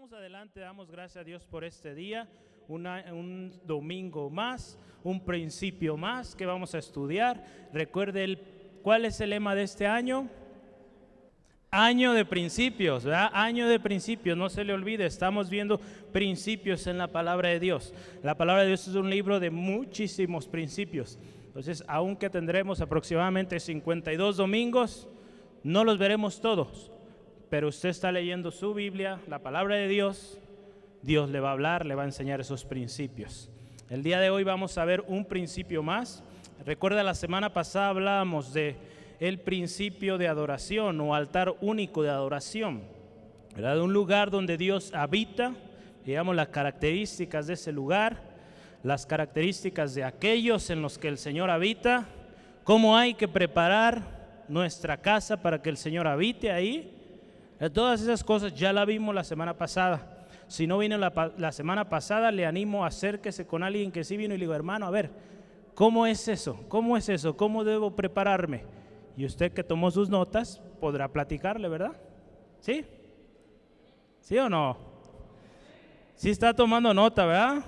vamos adelante, damos gracias a Dios por este día, un domingo más, un principio más que vamos a estudiar. Recuerde el, cuál es el lema de este año. Año de principios, ¿verdad? Año de principios, no se le olvide, estamos viendo principios en la palabra de Dios. La palabra de Dios es un libro de muchísimos principios. Entonces, aunque tendremos aproximadamente 52 domingos, no los veremos todos, pero usted está leyendo su Biblia, la palabra de Dios, Dios le va a hablar, le va a enseñar esos principios. El día de hoy vamos a ver un principio más. Recuerda, la semana pasada hablábamos de el principio de adoración o altar único de adoración, ¿verdad? Un lugar donde Dios habita, digamos las características de ese lugar, las características de aquellos en los que el Señor habita, cómo hay que preparar nuestra casa para que el Señor habite ahí. Todas esas cosas ya la vimos la semana pasada. Si no vino la, la, semana pasada, le animo a acérquese con alguien que sí vino y le digo, hermano, a ver, ¿cómo es eso? ¿Cómo es eso? ¿Cómo debo prepararme? Y usted que tomó sus notas podrá platicarle, ¿verdad? ¿Sí? ¿Sí o no? Sí está tomando nota, ¿verdad?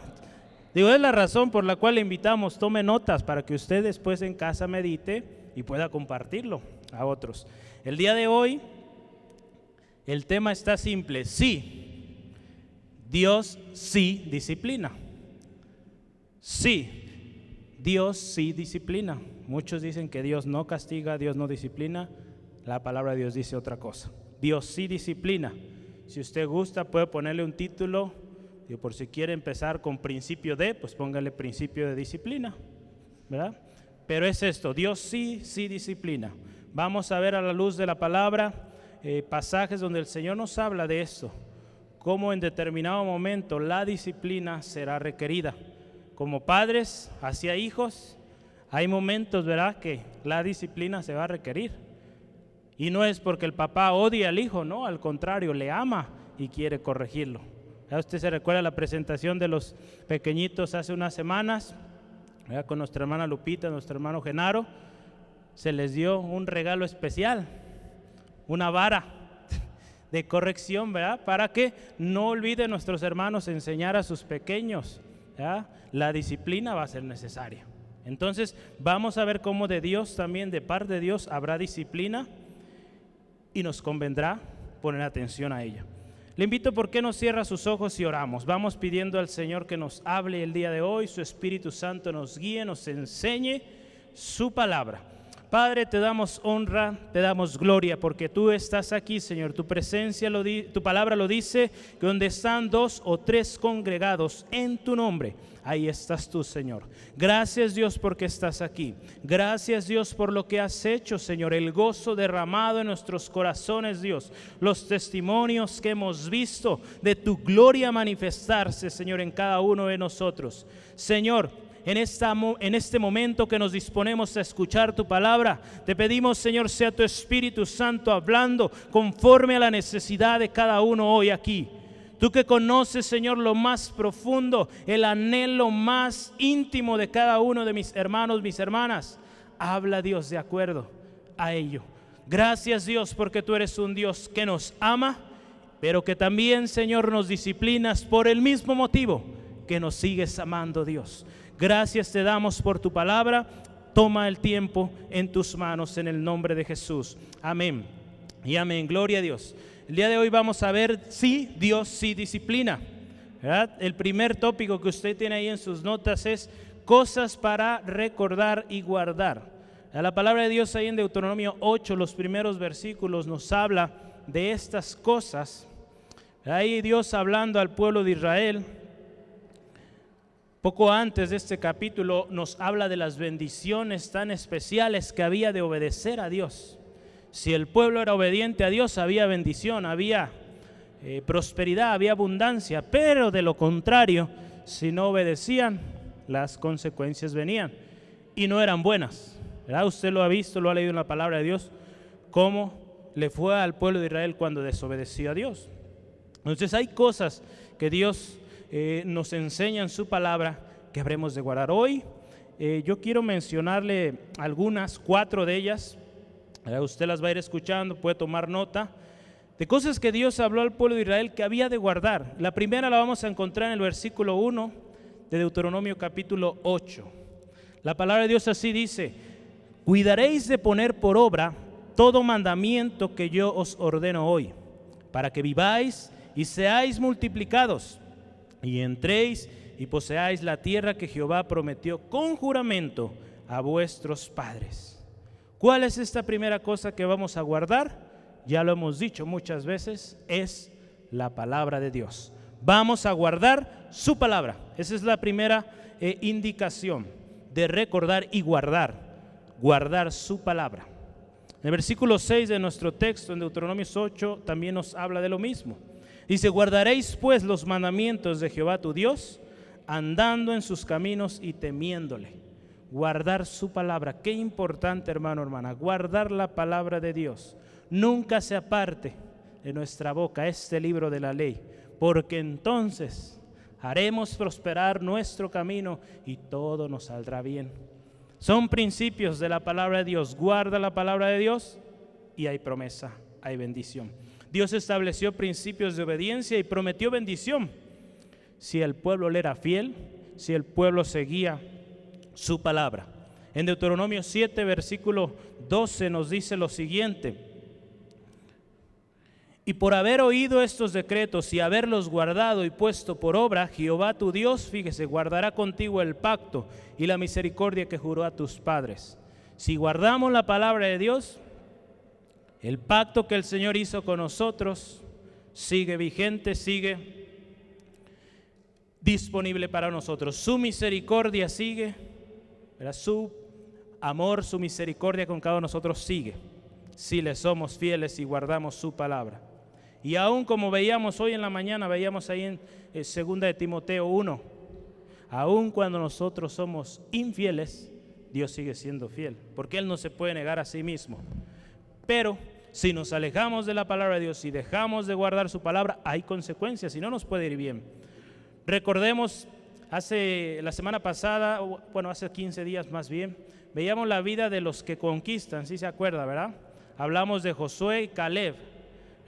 Digo, es la razón por la cual le invitamos, tome notas para que usted después en casa medite y pueda compartirlo a otros. El día de hoy, el tema está simple, sí, Dios sí disciplina. Sí, Dios sí disciplina. Muchos dicen que Dios no castiga, Dios no disciplina. La palabra de Dios dice otra cosa. Dios sí disciplina. Si usted gusta, puede ponerle un título. Y por si quiere empezar con principio de, pues póngale principio de disciplina. ¿Verdad? Pero es esto, Dios sí, sí disciplina. Vamos a ver a la luz de la palabra eh, pasajes donde el Señor nos habla de esto. Cómo en determinado momento la disciplina será requerida. Como padres hacia hijos hay momentos, ¿verdad?, que la disciplina se va a requerir. Y no es porque el papá odia al hijo, no, al contrario, le ama y quiere corregirlo. ¿Ya usted se recuerda la presentación de los pequeñitos hace unas semanas, con nuestra hermana Lupita, nuestro hermano Genaro, se les dio un regalo especial, una vara de corrección, ¿verdad? Para que no olviden nuestros hermanos enseñar a sus pequeños. La disciplina va a ser necesaria. Entonces vamos a ver cómo de Dios también, de parte de Dios, habrá disciplina y nos convendrá poner atención a ella. Le invito por qué no cierra sus ojos y oramos. Vamos pidiendo al Señor que nos hable el día de hoy, su Espíritu Santo nos guíe, nos enseñe su palabra. Padre, te damos honra, te damos gloria, porque tú estás aquí, Señor. Tu presencia, lo tu palabra lo dice, que donde están dos o tres congregados en tu nombre, ahí estás tú, Señor. Gracias, Dios, porque estás aquí. Gracias, Dios, por lo que has hecho, Señor. El gozo derramado en nuestros corazones, Dios. Los testimonios que hemos visto de tu gloria manifestarse, Señor, en cada uno de nosotros. Señor, en, esta, en este momento que nos disponemos a escuchar tu palabra. Te pedimos, Señor, sea tu Espíritu Santo hablando conforme a la necesidad de cada uno hoy aquí. Tú que conoces, Señor, lo más profundo, el anhelo más íntimo de cada uno de mis hermanos, mis hermanas. Habla Dios de acuerdo a ello. Gracias Dios porque tú eres un Dios que nos ama, pero que también, Señor, nos disciplinas por el mismo motivo que nos sigues amando, Dios. Gracias te damos por tu palabra. Toma el tiempo en tus manos en el nombre de Jesús. Amén. Y amén. Gloria a Dios. El día de hoy vamos a ver si Dios sí disciplina. El primer tópico que usted tiene ahí en sus notas es cosas para recordar y guardar. La palabra de Dios ahí en Deuteronomio 8, los primeros versículos, nos habla de estas cosas. Ahí Dios hablando al pueblo de Israel poco antes de este capítulo nos habla de las bendiciones tan especiales que había de obedecer a Dios. Si el pueblo era obediente a Dios, había bendición, había eh, prosperidad, había abundancia, pero de lo contrario, si no obedecían, las consecuencias venían y no eran buenas. ¿verdad? Usted lo ha visto, lo ha leído en la palabra de Dios, cómo le fue al pueblo de Israel cuando desobedeció a Dios. Entonces hay cosas que Dios eh, nos enseñan su palabra que habremos de guardar. Hoy eh, yo quiero mencionarle algunas, cuatro de ellas. usted las va a ir escuchando, puede tomar nota. de cosas que Dios habló al pueblo de Israel que había de guardar. La primera la vamos a encontrar en el versículo 1 de Deuteronomio capítulo 8. La palabra de Dios así dice, cuidaréis de poner por obra todo mandamiento que yo os ordeno hoy, para que viváis y seáis multiplicados, y entréis y poseáis la tierra que Jehová prometió con juramento a vuestros padres. ¿Cuál es esta primera cosa que vamos a guardar? Ya lo hemos dicho muchas veces, es la palabra de Dios. Vamos a guardar su palabra. Esa es la primera eh, indicación de recordar y guardar. Guardar su palabra. En el versículo 6 de nuestro texto, en Deuteronomio 8, también nos habla de lo mismo. Dice, guardaréis pues los mandamientos de Jehová tu Dios, andando en sus caminos y temiéndole. Guardar su palabra. Qué importante, hermano, hermana, guardar la palabra de Dios. Nunca se aparte de nuestra boca este libro de la ley, porque entonces haremos prosperar nuestro camino y todo nos saldrá bien. Son principios de la palabra de Dios. Guarda la palabra de Dios y hay promesa, hay bendición. Dios estableció principios de obediencia y prometió bendición. Si el pueblo le era fiel, si el pueblo seguía su palabra. En Deuteronomio 7, versículo 12 nos dice lo siguiente. Y por haber oído estos decretos y haberlos guardado y puesto por obra, Jehová tu Dios, fíjese, guardará contigo el pacto y la misericordia que juró a tus padres. Si guardamos la palabra de Dios, el pacto que el Señor hizo con nosotros sigue vigente, sigue disponible para nosotros. Su misericordia sigue, su amor, su misericordia con cada uno de nosotros sigue, si le somos fieles y guardamos su palabra. Y aún como veíamos hoy en la mañana, veíamos ahí en eh, segunda de Timoteo 1, aún cuando nosotros somos infieles, Dios sigue siendo fiel, porque Él no se puede negar a sí mismo. Pero si nos alejamos de la palabra de Dios y dejamos de guardar su palabra, hay consecuencias y no nos puede ir bien. Recordemos, hace la semana pasada, bueno, hace 15 días más bien, veíamos la vida de los que conquistan, si se acuerda, ¿verdad? Hablamos de Josué y Caleb,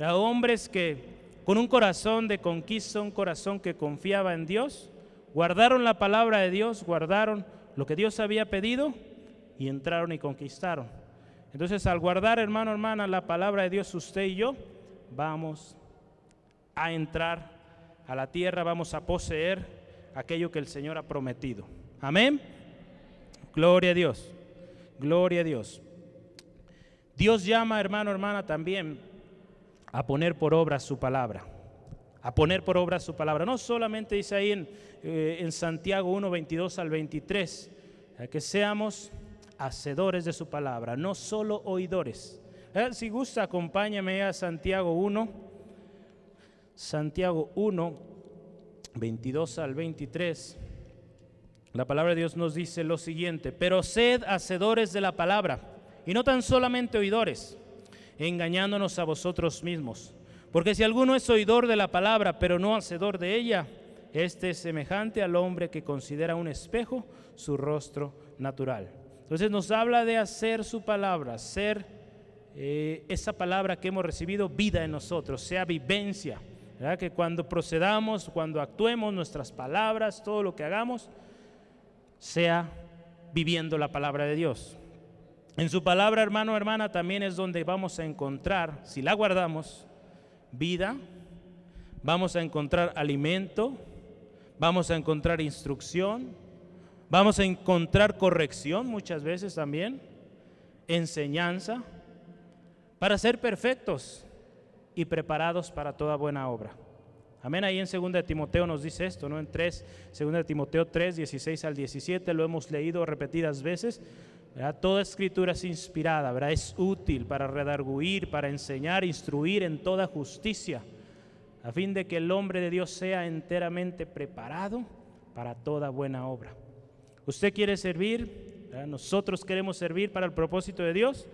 hombres que con un corazón de conquista, un corazón que confiaba en Dios, guardaron la palabra de Dios, guardaron lo que Dios había pedido y entraron y conquistaron. Entonces, al guardar, hermano, hermana, la palabra de Dios, usted y yo, vamos a entrar a la tierra, vamos a poseer aquello que el Señor ha prometido. Amén. Gloria a Dios. Gloria a Dios. Dios llama, hermano, hermana, también a poner por obra su palabra. A poner por obra su palabra. No solamente dice ahí en, eh, Santiago 1, 22 al 23, que seamos hacedores de su palabra, no solo oidores. Eh, si gusta, acompáñame a Santiago 1, Santiago 1, 22 al 23. La palabra de Dios nos dice lo siguiente, pero sed hacedores de la palabra y no tan solamente oidores, engañándonos a vosotros mismos. Porque si alguno es oidor de la palabra, pero no hacedor de ella, este es semejante al hombre que considera un espejo su rostro natural entonces nos habla de hacer su palabra, ser eh, esa palabra que hemos recibido vida en nosotros, sea vivencia. Que cuando procedamos, cuando actuemos nuestras palabras, todo lo que hagamos, sea viviendo la palabra de Dios. En su palabra, hermano, hermana, también es donde vamos a encontrar, si la guardamos, vida, vamos a encontrar alimento, vamos a encontrar instrucción, Vamos a encontrar corrección muchas veces también, enseñanza, para ser perfectos y preparados para toda buena obra. Amén. Ahí en 2 de Timoteo nos dice esto, ¿no? En 3, 2 de Timoteo 3, 16 al 17, lo hemos leído repetidas veces. Toda escritura es inspirada, ¿verdad? Es útil para redarguir, para enseñar, instruir en toda justicia, a fin de que el hombre de Dios sea enteramente preparado para toda buena obra. Usted quiere servir, nosotros queremos servir para el propósito de Dios,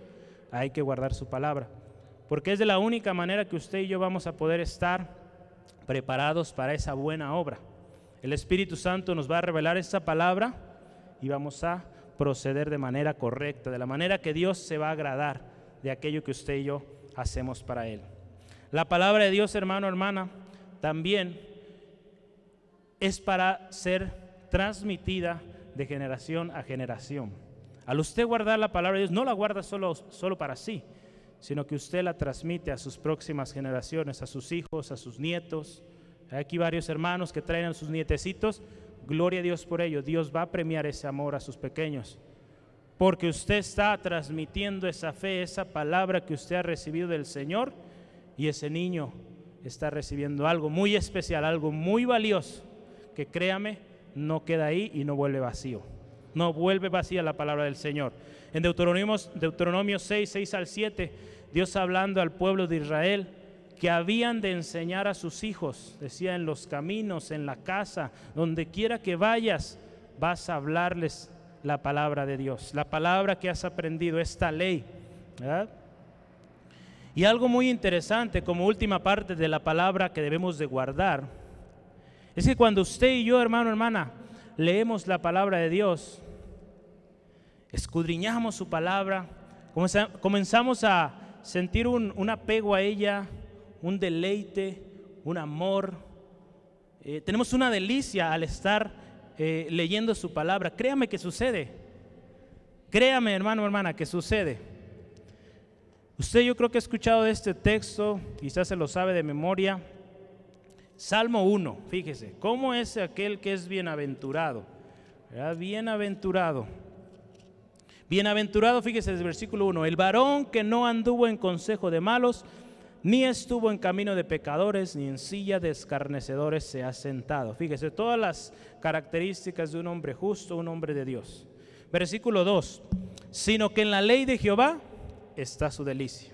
hay que guardar su palabra. Porque es de la única manera que usted y yo vamos a poder estar preparados para esa buena obra. El Espíritu Santo nos va a revelar esa palabra y vamos a proceder de manera correcta, de la manera que Dios se va a agradar de aquello que usted y yo hacemos para Él. La palabra de Dios, hermano, hermana, también es para ser transmitida de generación a generación. Al usted guardar la palabra de Dios, no la guarda solo, solo para sí, sino que usted la transmite a sus próximas generaciones, a sus hijos, a sus nietos. Hay aquí varios hermanos que traen a sus nietecitos. Gloria a Dios por ello. Dios va a premiar ese amor a sus pequeños. Porque usted está transmitiendo esa fe, esa palabra que usted ha recibido del Señor. Y ese niño está recibiendo algo muy especial, algo muy valioso. Que créame, no queda ahí y no vuelve vacío. No vuelve vacía la palabra del Señor. En Deuteronomio, Deuteronomio 6, 6 al 7, Dios hablando al pueblo de Israel que habían de enseñar a sus hijos, decía, en los caminos, en la casa, donde quiera que vayas, vas a hablarles la palabra de Dios, la palabra que has aprendido, esta ley. Y algo muy interesante como última parte de la palabra que debemos de guardar, es que cuando usted y yo, hermano, hermana, leemos la palabra de Dios, escudriñamos su palabra, comenzamos a sentir un, apego a ella, un deleite, un amor. Eh, tenemos una delicia al estar eh, leyendo su palabra. Créame que sucede. Créame, hermano, hermana, que sucede. Usted yo creo que ha escuchado este texto, quizás se lo sabe de memoria. Salmo 1, fíjese, ¿cómo es aquel que es bienaventurado? Bienaventurado. Bienaventurado, fíjese el versículo 1, el varón que no anduvo en consejo de malos, ni estuvo en camino de pecadores, ni en silla de escarnecedores se ha sentado. Fíjese, todas las características de un hombre justo, un hombre de Dios. Versículo 2, sino que en la ley de Jehová está su delicia,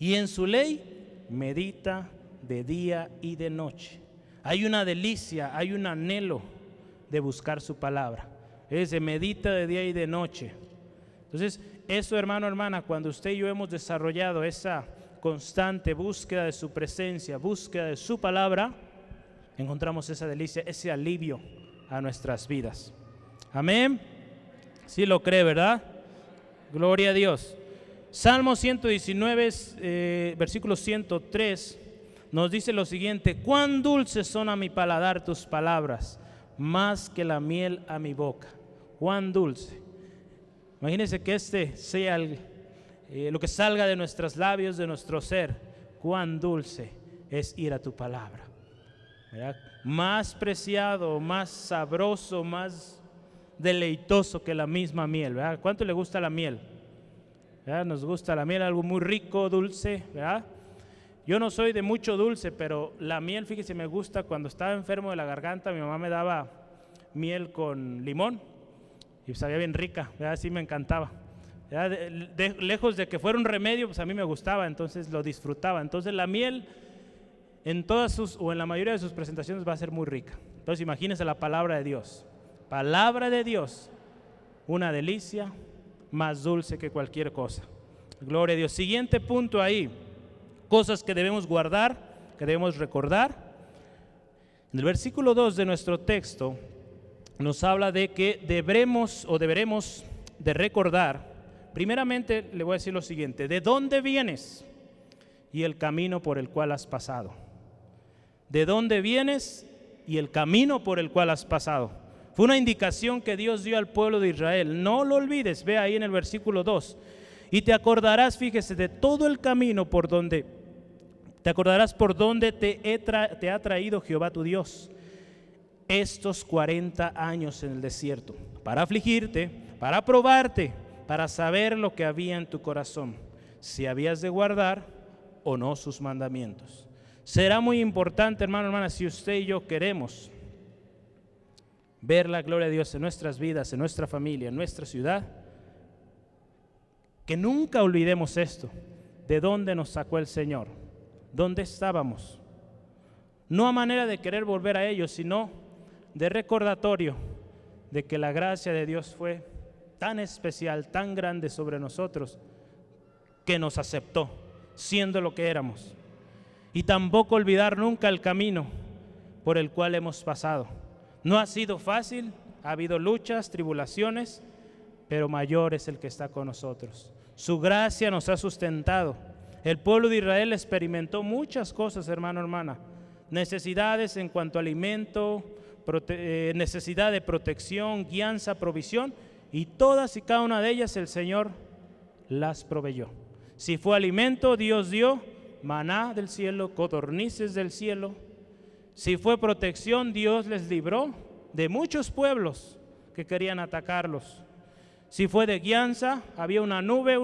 y en su ley medita de día y de noche. Hay una delicia, hay un anhelo de buscar su palabra. Es de medita de día y de noche. Entonces, eso hermano, hermana, cuando usted y yo hemos desarrollado esa constante búsqueda de su presencia, búsqueda de su palabra, encontramos esa delicia, ese alivio a nuestras vidas. Amén. Si lo cree, ¿verdad? Gloria a Dios. Salmo 119, eh, versículo 103, nos dice lo siguiente, cuán dulces son a mi paladar tus palabras, más que la miel a mi boca. Cuán dulce. Imagínense que este sea eh, lo que salga de nuestros labios, de nuestro ser. Cuán dulce es ir a tu palabra. Más preciado, más sabroso, más deleitoso que la misma miel. ¿Cuánto le gusta la miel? Nos gusta la miel, algo muy rico, dulce. Yo no soy de mucho dulce, pero la miel, fíjese, me gusta. Cuando estaba enfermo de la garganta, mi mamá me daba miel con limón y sabía bien rica, así me encantaba. lejos de que fuera un remedio, pues a mí me gustaba, entonces lo disfrutaba. Entonces la miel en todas sus, o en la mayoría de sus presentaciones va a ser muy rica. Entonces imagínense la palabra de Dios. Palabra de Dios, una delicia más dulce que cualquier cosa. Gloria a Dios. Siguiente punto ahí, cosas que debemos guardar, que debemos recordar. En el versículo 2 de nuestro texto nos habla de que deberemos o deberemos de recordar, primeramente le voy a decir lo siguiente, ¿de dónde vienes? Y el camino por el cual has pasado. ¿De dónde vienes? Y el camino por el cual has pasado. Fue una indicación que Dios dio al pueblo de Israel. No lo olvides, ve ahí en el versículo 2. Y te acordarás, fíjese, de todo el camino por donde, te acordarás por donde te, te ha traído Jehová tu Dios estos 40 años en el desierto, para afligirte, para probarte, para saber lo que había en tu corazón, si habías de guardar o no sus mandamientos. Será muy importante, hermano, hermana, si usted y yo queremos ver la gloria de Dios en nuestras vidas, en nuestra familia, en nuestra ciudad, que nunca olvidemos esto, de dónde nos sacó el Señor, dónde estábamos. No a manera de querer volver a ellos, sino de recordatorio de que la gracia de Dios fue tan especial, tan grande sobre nosotros, que nos aceptó, siendo lo que éramos. Y tampoco olvidar nunca el camino por el cual hemos pasado. No ha sido fácil, ha habido luchas, tribulaciones, pero mayor es el que está con nosotros. Su gracia nos ha sustentado. El pueblo de Israel experimentó muchas cosas, hermano, hermana. Necesidades en cuanto a alimento, eh, necesidad de protección, guianza, provisión, y todas y cada una de ellas el Señor las proveyó. Si fue alimento, Dios dio maná del cielo, codornices del cielo. Si fue protección, Dios les libró de muchos pueblos que querían atacarlos. Si fue de guianza, había una nube,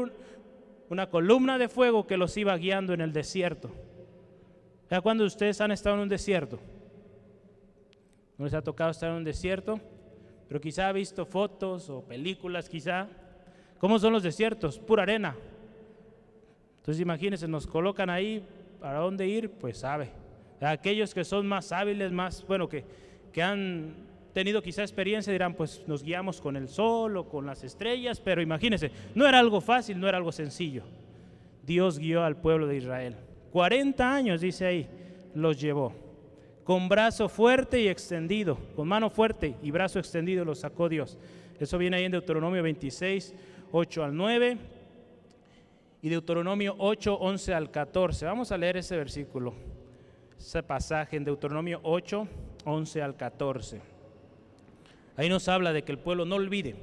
una columna de fuego que los iba guiando en el desierto. ¿Ya cuando ustedes han estado en un desierto? ¿No les ha tocado estar en un desierto? Pero quizá ha visto fotos o películas, quizá. ¿Cómo son los desiertos? Pura arena. Entonces imagínense, nos colocan ahí, ¿para dónde ir? Pues sabe. Aquellos que son más hábiles, más, bueno, que, que han tenido quizá experiencia dirán, pues nos guiamos con el sol o con las estrellas, pero imagínense, no era algo fácil, no era algo sencillo. Dios guió al pueblo de Israel. 40 años, dice ahí, los llevó. Con brazo fuerte y extendido, con mano fuerte y brazo extendido los sacó Dios. Eso viene ahí en Deuteronomio 26, 8 al 9 y Deuteronomio 8, 11 al 14. Vamos a leer ese versículo, ese pasaje en Deuteronomio 8, 11 al 14. Ahí nos habla de que el pueblo no olvide.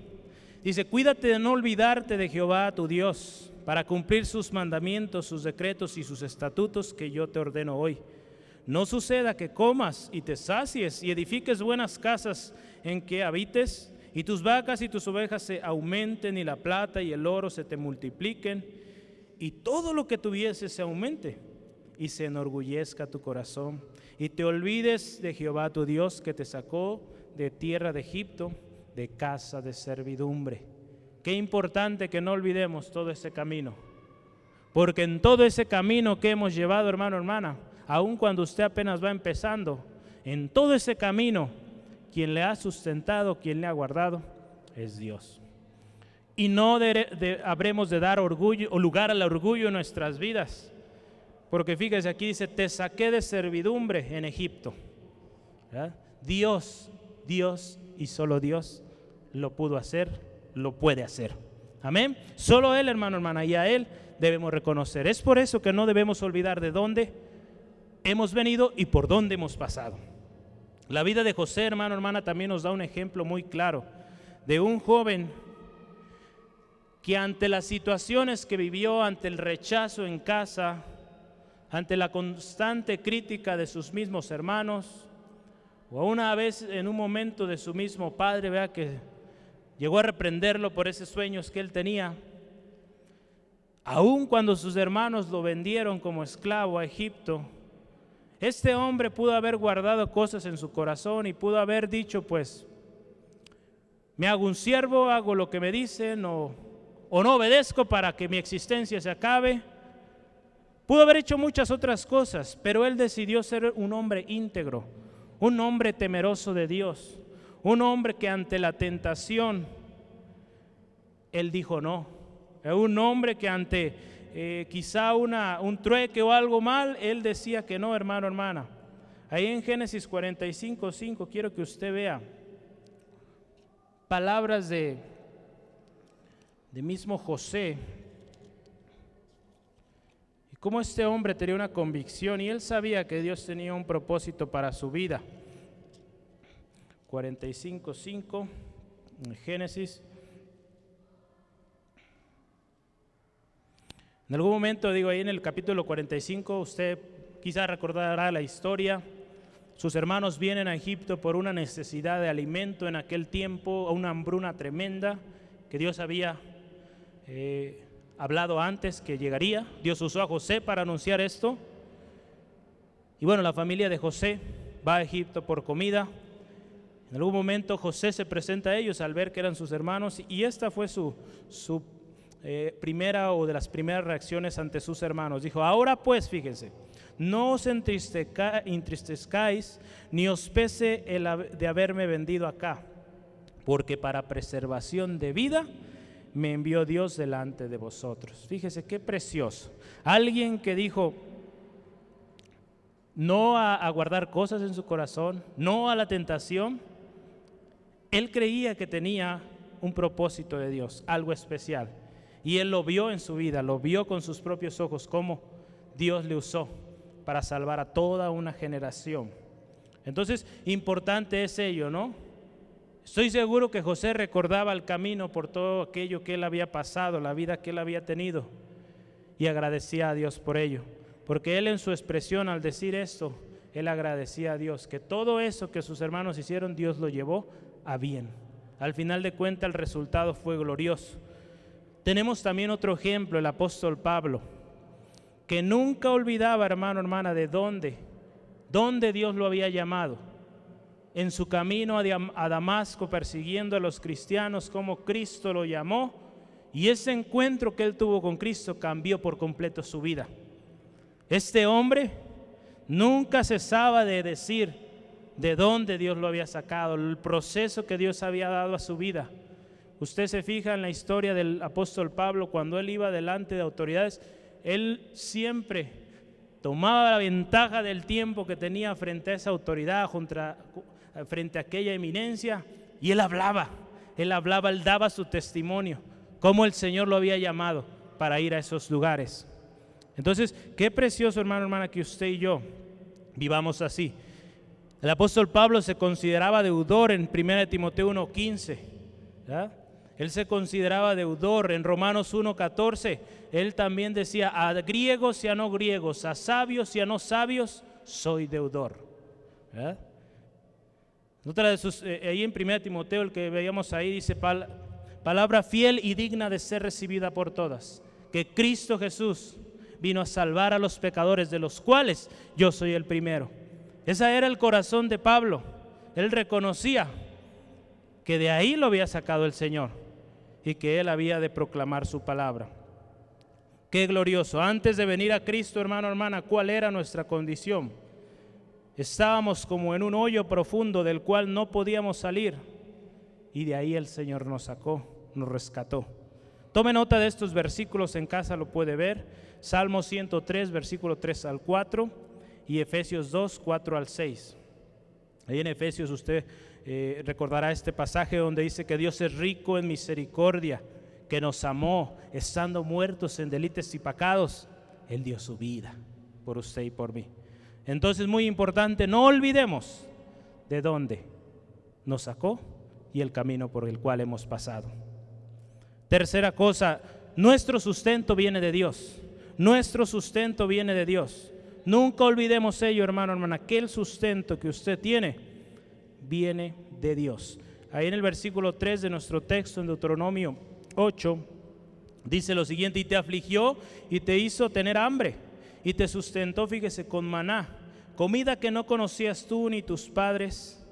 Dice, cuídate de no olvidarte de Jehová tu Dios para cumplir sus mandamientos, sus decretos y sus estatutos que yo te ordeno hoy. No suceda que comas y te sacies y edifiques buenas casas en que habites y tus vacas y tus ovejas se aumenten y la plata y el oro se te multipliquen y todo lo que tuvieses se aumente y se enorgullezca tu corazón y te olvides de Jehová tu Dios que te sacó de tierra de Egipto, de casa de servidumbre. Qué importante que no olvidemos todo ese camino. Porque en todo ese camino que hemos llevado, hermano, hermana, aun cuando usted apenas va empezando, en todo ese camino, quien le ha sustentado, quien le ha guardado, es Dios. Y no habremos de dar orgullo o lugar al orgullo en nuestras vidas. Porque fíjese aquí dice, te saqué de servidumbre en Egipto. Dios Dios y solo Dios lo pudo hacer, lo puede hacer. Amén. Solo Él, hermano, hermana, y a Él debemos reconocer. Es por eso que no debemos olvidar de dónde hemos venido y por dónde hemos pasado. La vida de José, hermano, hermana, también nos da un ejemplo muy claro de un joven que ante las situaciones que vivió, ante el rechazo en casa, ante la constante crítica de sus mismos hermanos, o una vez en un momento de su mismo padre, vea que llegó a reprenderlo por esos sueños que él tenía. Aun cuando sus hermanos lo vendieron como esclavo a Egipto, este hombre pudo haber guardado cosas en su corazón y pudo haber dicho, pues, me hago un siervo, hago lo que me dicen o, o no obedezco para que mi existencia se acabe. Pudo haber hecho muchas otras cosas, pero él decidió ser un hombre íntegro un hombre temeroso de Dios, un hombre que ante la tentación, él dijo no, un hombre que ante eh, quizá una, un trueque o algo mal, él decía que no, hermano, hermana. Ahí en Génesis 45, 5, quiero que usted vea palabras de, de mismo José, cómo este hombre tenía una convicción y él sabía que Dios tenía un propósito para su vida. 45.5, Génesis. En algún momento, digo ahí en el capítulo 45, usted quizá recordará la historia. Sus hermanos vienen a Egipto por una necesidad de alimento en aquel tiempo, una hambruna tremenda que Dios había eh, hablado antes que llegaría. Dios usó a José para anunciar esto. Y bueno, la familia de José va a Egipto por comida. En algún momento José se presenta a ellos al ver que eran sus hermanos y esta fue su, eh, primera o de las primeras reacciones ante sus hermanos. Dijo, ahora pues, fíjense, no os entristezcáis ni os pese el de haberme vendido acá, porque para preservación de vida me envió Dios delante de vosotros. Fíjese qué precioso. Alguien que dijo, no a, guardar cosas en su corazón, no a la tentación. Él creía que tenía un propósito de Dios, algo especial. Y él lo vio en su vida, lo vio con sus propios ojos, cómo Dios le usó para salvar a toda una generación. Entonces, importante es ello, ¿no? Estoy seguro que José recordaba el camino por todo aquello que él había pasado, la vida que él había tenido, y agradecía a Dios por ello. Porque él en su expresión al decir esto, él agradecía a Dios que todo eso que sus hermanos hicieron, Dios lo llevó a bien. Al final de cuentas el resultado fue glorioso. Tenemos también otro ejemplo, el apóstol Pablo, que nunca olvidaba, hermano, hermana, de dónde, dónde Dios lo había llamado. En su camino a Damasco persiguiendo a los cristianos, como Cristo lo llamó, y ese encuentro que él tuvo con Cristo cambió por completo su vida. Este hombre nunca cesaba de decir de dónde Dios lo había sacado, el proceso que Dios había dado a su vida. Usted se fija en la historia del apóstol Pablo, cuando él iba delante de autoridades, él siempre tomaba la ventaja del tiempo que tenía frente a esa autoridad, frente a aquella eminencia, y él hablaba, él hablaba, él daba su testimonio, cómo el Señor lo había llamado para ir a esos lugares. Entonces, qué precioso, hermano, hermana, que usted y yo vivamos así. El apóstol Pablo se consideraba deudor en 1 Timoteo 1:15. Él se consideraba deudor en Romanos 1:14. Él también decía, a griegos y a no griegos, a sabios y a no sabios, soy deudor. Otra de sus, eh, ahí en 1 Timoteo, el que veíamos ahí, dice palabra fiel y digna de ser recibida por todas, que Cristo Jesús vino a salvar a los pecadores, de los cuales yo soy el primero. Ese era el corazón de Pablo. Él reconocía que de ahí lo había sacado el Señor y que él había de proclamar su palabra. Qué glorioso. Antes de venir a Cristo, hermano, hermana, ¿cuál era nuestra condición? Estábamos como en un hoyo profundo del cual no podíamos salir y de ahí el Señor nos sacó, nos rescató. Tome nota de estos versículos en casa, lo puede ver. Salmo 103, versículo 3 al 4 y Efesios 2, 4 al 6. Ahí en Efesios usted eh, recordará este pasaje donde dice que Dios es rico en misericordia, que nos amó estando muertos en delitos y pecados. Él dio su vida por usted y por mí. Entonces, muy importante, no olvidemos de dónde nos sacó y el camino por el cual hemos pasado. Tercera cosa, nuestro sustento viene de Dios. Nuestro sustento viene de Dios. Nunca olvidemos ello, hermano, hermana, que el sustento que usted tiene viene de Dios. Ahí en el versículo 3 de nuestro texto, en Deuteronomio 8, dice lo siguiente, y te afligió y te hizo tener hambre, y te sustentó, fíjese, con maná, comida que no conocías tú ni tus padres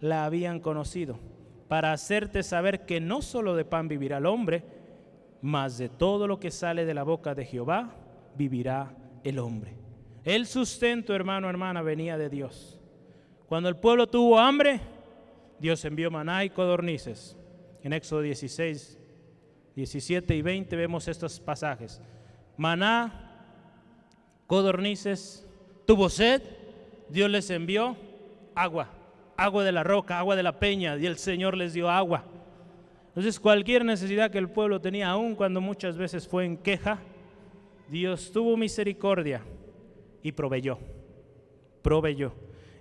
la habían conocido, para hacerte saber que no solo de pan vivirá el hombre, mas de todo lo que sale de la boca de Jehová vivirá el hombre. El sustento, hermano, hermana, venía de Dios. Cuando el pueblo tuvo hambre, Dios envió maná y codornices. En Éxodo 16, 17 y 20 vemos estos pasajes. Maná, codornices, tuvo sed, Dios les envió agua, agua de la roca, agua de la peña, y el Señor les dio agua. Entonces cualquier necesidad que el pueblo tenía, aun cuando muchas veces fue en queja, Dios tuvo misericordia y proveyó, proveyó.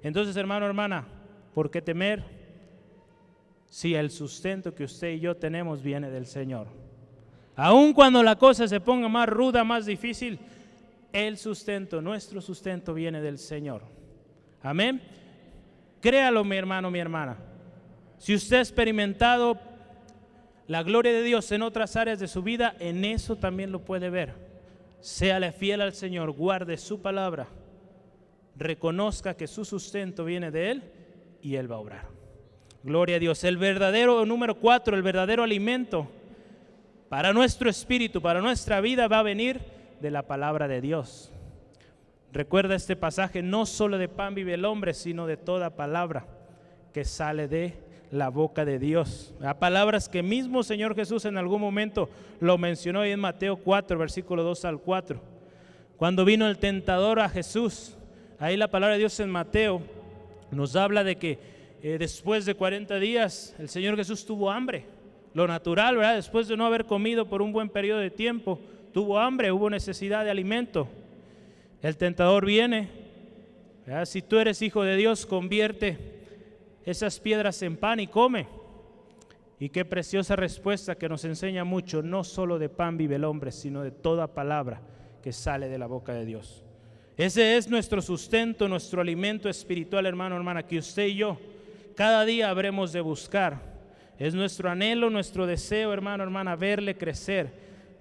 Entonces, hermano, hermana, ¿por qué temer? Si el sustento que usted y yo tenemos viene del Señor. Aun cuando la cosa se ponga más ruda, más difícil, el sustento, nuestro sustento viene del Señor. Amén. Créalo, mi hermano, mi hermana. Si usted ha experimentado la gloria de Dios en otras áreas de su vida, en eso también lo puede ver. Séale fiel al Señor, guarde su palabra, reconozca que su sustento viene de Él y Él va a obrar. Gloria a Dios. El verdadero, número cuatro, el verdadero alimento para nuestro espíritu, para nuestra vida, va a venir de la palabra de Dios. Recuerda este pasaje, no solo de pan vive el hombre, sino de toda palabra que sale de la boca de Dios. A palabras que mismo Señor Jesús en algún momento lo mencionó en Mateo 4, versículo 2 al 4. Cuando vino el tentador a Jesús, ahí la palabra de Dios en Mateo nos habla de que eh, después de 40 días el Señor Jesús tuvo hambre. lo natural, ¿verdad? Después de no haber comido por un buen periodo de tiempo, tuvo hambre, hubo necesidad de alimento. El tentador viene. Si tú eres hijo de Dios, convierte esas piedras en pan y come. Y qué preciosa respuesta que nos enseña mucho, no solo de pan vive el hombre, sino de toda palabra que sale de la boca de Dios. Ese es nuestro sustento, nuestro alimento espiritual, hermano, hermana, que usted y yo cada día habremos de buscar. Es nuestro anhelo, nuestro deseo, hermano, hermana, verle crecer,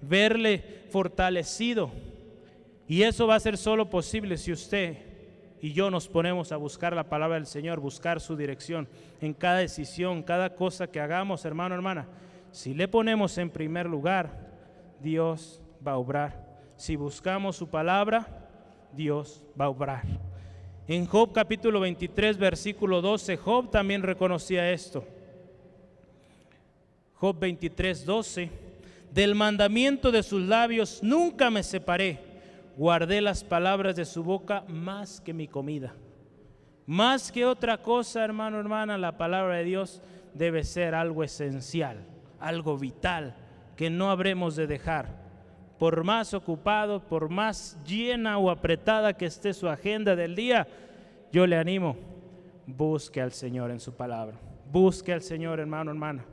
verle fortalecido. Y eso va a ser solo posible si usted y yo nos ponemos a buscar la palabra del Señor, buscar su dirección en cada decisión, cada cosa que hagamos, hermano, hermana. Si le ponemos en primer lugar, Dios va a obrar. Si buscamos su palabra, Dios va a obrar. En Job capítulo 23, versículo 12, Job también reconocía esto. Job 23, 12, del mandamiento de sus labios nunca me separé guardé las palabras de su boca más que mi comida. Más que otra cosa, hermano, hermana, la palabra de Dios debe ser algo esencial, algo vital, que no habremos de dejar. Por más ocupado, por más llena o apretada que esté su agenda del día, yo le animo, busque al Señor en su palabra. Busque al Señor, hermano, hermana.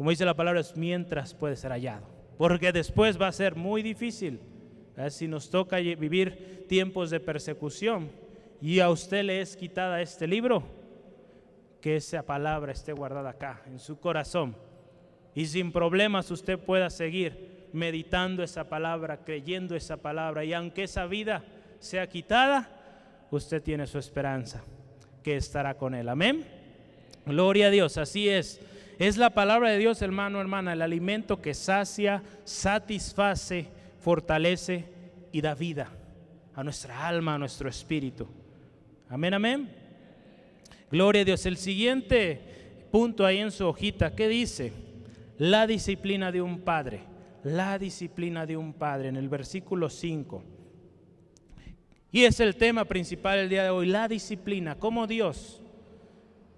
Como dice la palabra, es mientras puede ser hallado. Porque después va a ser muy difícil si nos toca vivir tiempos de persecución y a usted le es quitada este libro, que esa palabra esté guardada acá, en su corazón. Y sin problemas usted pueda seguir meditando esa palabra, creyendo esa palabra. Y aunque esa vida sea quitada, usted tiene su esperanza, que estará con él. Amén. Gloria a Dios, así es. Es la palabra de Dios, hermano, hermana, el alimento que sacia, satisface fortalece y da vida a nuestra alma, a nuestro espíritu. Amén, amén. Gloria a Dios. El siguiente punto ahí en su hojita, ¿qué dice? La disciplina de un padre. La disciplina de un padre en el versículo 5. Y es el tema principal del día de hoy, la disciplina, como Dios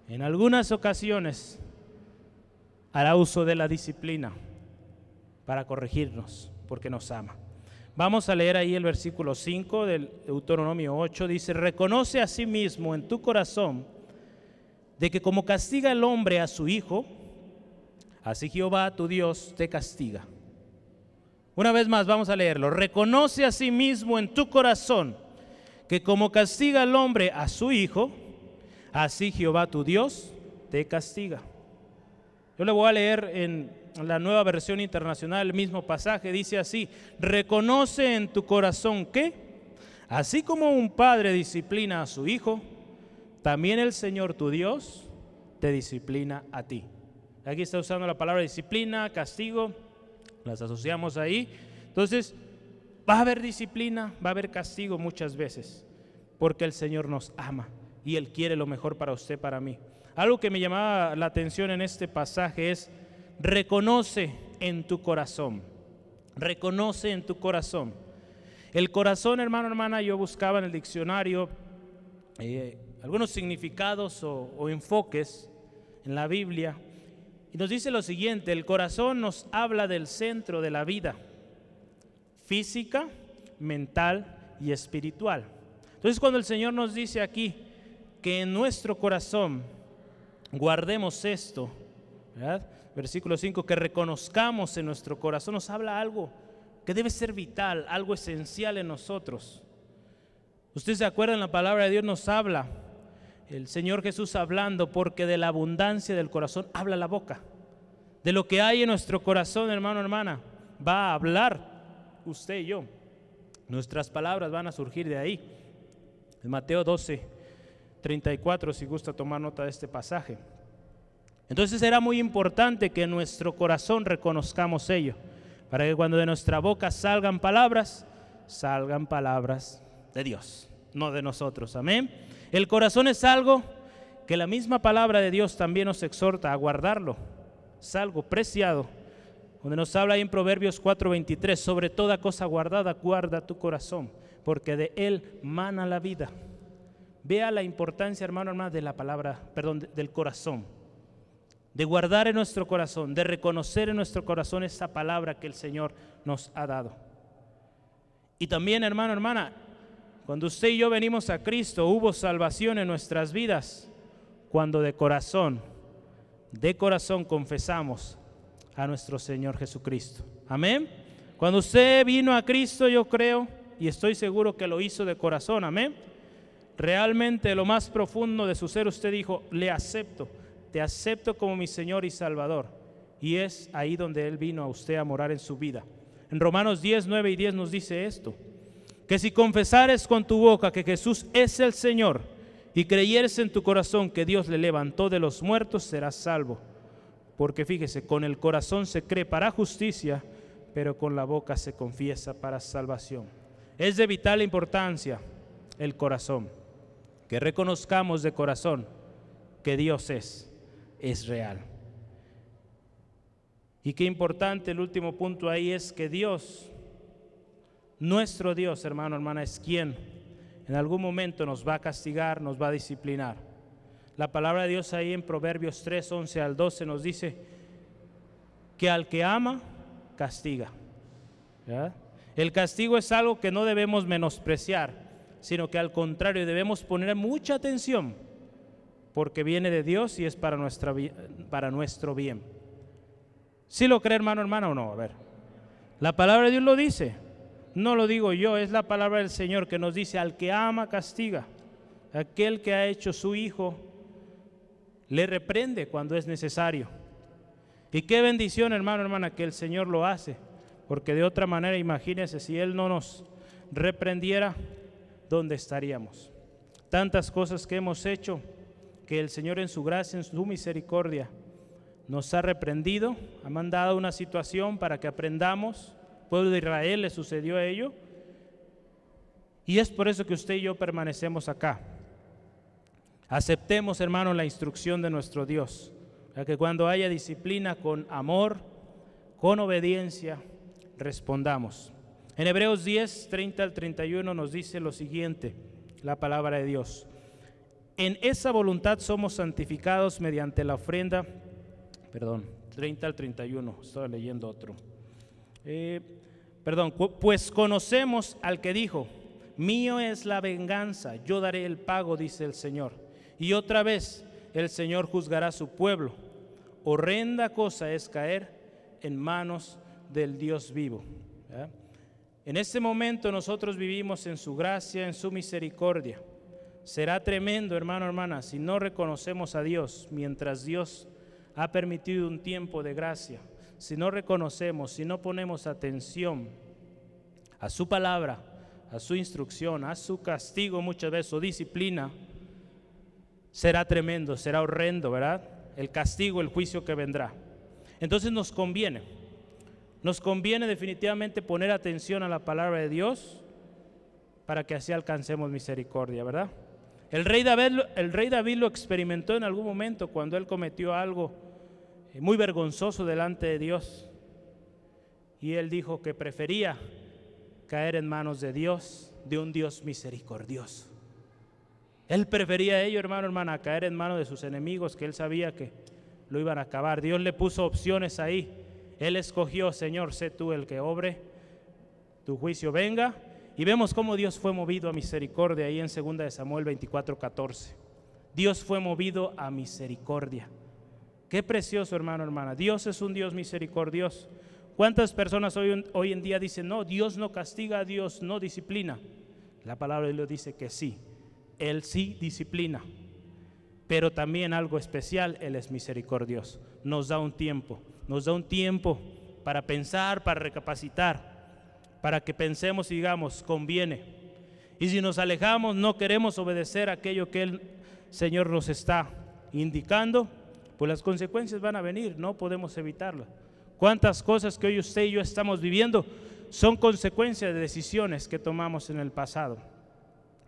en algunas ocasiones hará uso de la disciplina para corregirnos porque nos ama. Vamos a leer ahí el versículo 5 del Deuteronomio 8. Dice, reconoce a sí mismo en tu corazón de que como castiga el hombre a su hijo, así Jehová tu Dios te castiga. Una vez más, vamos a leerlo. Reconoce a sí mismo en tu corazón que como castiga el hombre a su hijo, así Jehová tu Dios te castiga. Yo le voy a leer en la nueva versión internacional, el mismo pasaje, dice así, reconoce en tu corazón que, así como un padre disciplina a su hijo, también el Señor tu Dios te disciplina a ti. Aquí está usando la palabra disciplina, castigo, las asociamos ahí. Entonces, va a haber disciplina, va a haber castigo muchas veces, porque el Señor nos ama y Él quiere lo mejor para usted, para mí. Algo que me llamaba la atención en este pasaje es reconoce en tu corazón. Reconoce en tu corazón. El corazón, hermano, hermana, yo buscaba en el diccionario eh, algunos significados o, o enfoques en la Biblia. Y nos dice lo siguiente, el corazón nos habla del centro de la vida, física, mental y espiritual. Entonces cuando el Señor nos dice aquí que en nuestro corazón guardemos esto, versículo 5, que reconozcamos en nuestro corazón, nos habla algo que debe ser vital, algo esencial en nosotros. Usted se acuerda en la palabra de Dios nos habla, el Señor Jesús hablando, porque de la abundancia del corazón habla la boca. De lo que hay en nuestro corazón, hermano, hermana, va a hablar usted y yo. Nuestras palabras van a surgir de ahí. Mateo 12, 34, si gusta tomar nota de este pasaje. Entonces era muy importante que en nuestro corazón reconozcamos ello, para que cuando de nuestra boca salgan palabras, salgan palabras de Dios, no de nosotros. Amén. El corazón es algo que la misma palabra de Dios también nos exhorta a guardarlo. Es algo preciado. Donde nos habla ahí en Proverbios 4:23, sobre toda cosa guardada, guarda tu corazón, porque de él mana la vida. Vea la importancia, hermano, hermano, de la palabra, perdón, del corazón de guardar en nuestro corazón, de reconocer en nuestro corazón esa palabra que el Señor nos ha dado. Y también, hermano, hermana, cuando usted y yo venimos a Cristo, hubo salvación en nuestras vidas cuando de corazón, de corazón confesamos a nuestro Señor Jesucristo. Amén. Cuando usted vino a Cristo, yo creo y estoy seguro que lo hizo de corazón. Amén. Realmente lo más profundo de su ser usted dijo, le acepto, te acepto como mi Señor y Salvador. Y es ahí donde Él vino a usted a morar en su vida. En Romanos 10, 9 y 10 nos dice esto que si confesares con tu boca que Jesús es el Señor y creyeres en tu corazón que Dios le levantó de los muertos, serás salvo. Porque fíjese, con el corazón se cree para justicia, pero con la boca se confiesa para salvación. Es de vital importancia el corazón, que reconozcamos de corazón que Dios es, es real. Y qué importante el último punto ahí es que Dios nuestro Dios, hermano, hermana, es quien en algún momento nos va a castigar, nos va a disciplinar. La palabra de Dios ahí en Proverbios 3, 11 al 12 nos dice que al que ama, castiga. El castigo es algo que no debemos menospreciar, sino que al contrario debemos poner mucha atención, porque viene de Dios y es para, nuestra, para nuestro bien. ¿Sí lo cree hermano, hermana o no? A ver. La palabra de Dios lo dice. No lo digo yo, es la palabra del Señor que nos dice, al que ama castiga, aquel que ha hecho su hijo le reprende cuando es necesario. Y qué bendición, hermano, hermana, que el Señor lo hace, porque de otra manera, imagínese, si Él no nos reprendiera, ¿dónde estaríamos? Tantas cosas que hemos hecho, que el Señor en su gracia, en su misericordia, nos ha reprendido, ha mandado una situación para que aprendamos pueblo de Israel le sucedió a ello. Y es por eso que usted y yo permanecemos acá. Aceptemos, hermano, la instrucción de nuestro Dios. Ya que cuando haya disciplina con amor, con obediencia, respondamos. En Hebreos 10, 30 al 31 nos dice lo siguiente, la palabra de Dios. En esa voluntad somos santificados mediante la ofrenda, perdón, 30 al 31, estaba leyendo otro. Eh, perdón, pues conocemos al que dijo, mío es la venganza, yo daré el pago, dice el Señor. Y otra vez el Señor juzgará a su pueblo. Horrenda cosa es caer en manos del Dios vivo. En este momento nosotros vivimos en su gracia, en su misericordia. Será tremendo, hermano, hermana, si no reconocemos a Dios mientras Dios ha permitido un tiempo de gracia si no reconocemos, si no ponemos atención a su palabra, a su instrucción, a su castigo muchas veces o disciplina, será tremendo, será horrendo, ¿verdad? El castigo, el juicio que vendrá. Entonces nos conviene, nos conviene definitivamente poner atención a la palabra de Dios para que así alcancemos misericordia, ¿verdad? El rey David, el rey David lo experimentó en algún momento cuando él cometió algo eh, muy vergonzoso delante de Dios. Y él dijo que prefería caer en manos de Dios, de un Dios misericordioso. Él prefería ello, hermano, hermana, caer en manos de sus enemigos, que él sabía que lo iban a acabar. Dios le puso opciones ahí. Él escogió, Señor, sé tú el que obre, tu juicio venga. Y vemos cómo Dios fue movido a misericordia ahí en 2 de Samuel 24, 14. Dios fue movido a misericordia. Qué precioso, hermano, hermana. Dios es un Dios misericordioso. ¿Cuántas personas hoy, hoy en día dicen, no, Dios no castiga, Dios no disciplina? La palabra de Dios dice que sí, Él sí disciplina. Pero también algo especial, Él es misericordioso. Nos da un tiempo, nos da un tiempo para pensar, para recapacitar, para que pensemos y digamos, conviene. Y si nos alejamos, no queremos obedecer aquello que el Señor nos está indicando, pues las consecuencias van a venir, no podemos evitarlas. ¿Cuántas cosas que hoy usted y yo estamos viviendo son consecuencias de decisiones que tomamos en el pasado,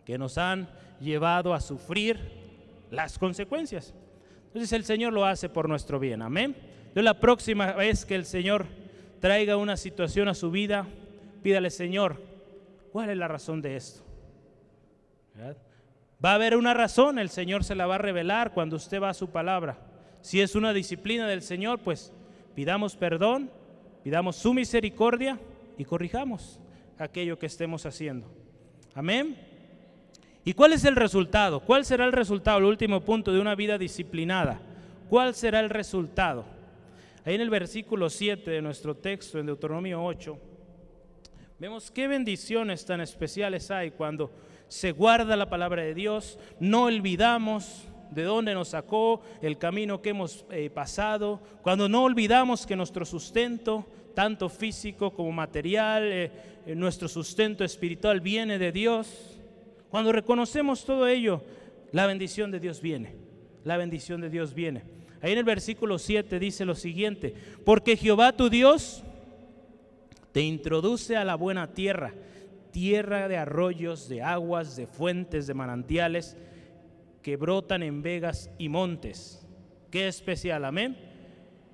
que nos han llevado a sufrir las consecuencias? Entonces el Señor lo hace por nuestro bien, amén. Entonces la próxima vez que el Señor traiga una situación a su vida, pídale, Señor, ¿cuál es la razón de esto? Va a haber una razón, el Señor se la va a revelar cuando usted va a su palabra. Si es una disciplina del Señor, pues pidamos perdón, pidamos su misericordia y corrijamos aquello que estemos haciendo. Amén. ¿Y cuál es el resultado? ¿Cuál será el resultado, el último punto de una vida disciplinada? ¿Cuál será el resultado? Ahí en el versículo 7 de nuestro texto, en Deuteronomio 8, vemos qué bendiciones tan especiales hay cuando se guarda la palabra de Dios, no olvidamos de dónde nos sacó, el camino que hemos eh, pasado, cuando no olvidamos que nuestro sustento, tanto físico como material, eh, eh, nuestro sustento espiritual viene de Dios, cuando reconocemos todo ello, la bendición de Dios viene, la bendición de Dios viene. Ahí en el versículo 7 dice lo siguiente, porque Jehová tu Dios te introduce a la buena tierra, tierra de arroyos, de aguas, de fuentes, de manantiales que brotan en vegas y montes. Qué especial, amén.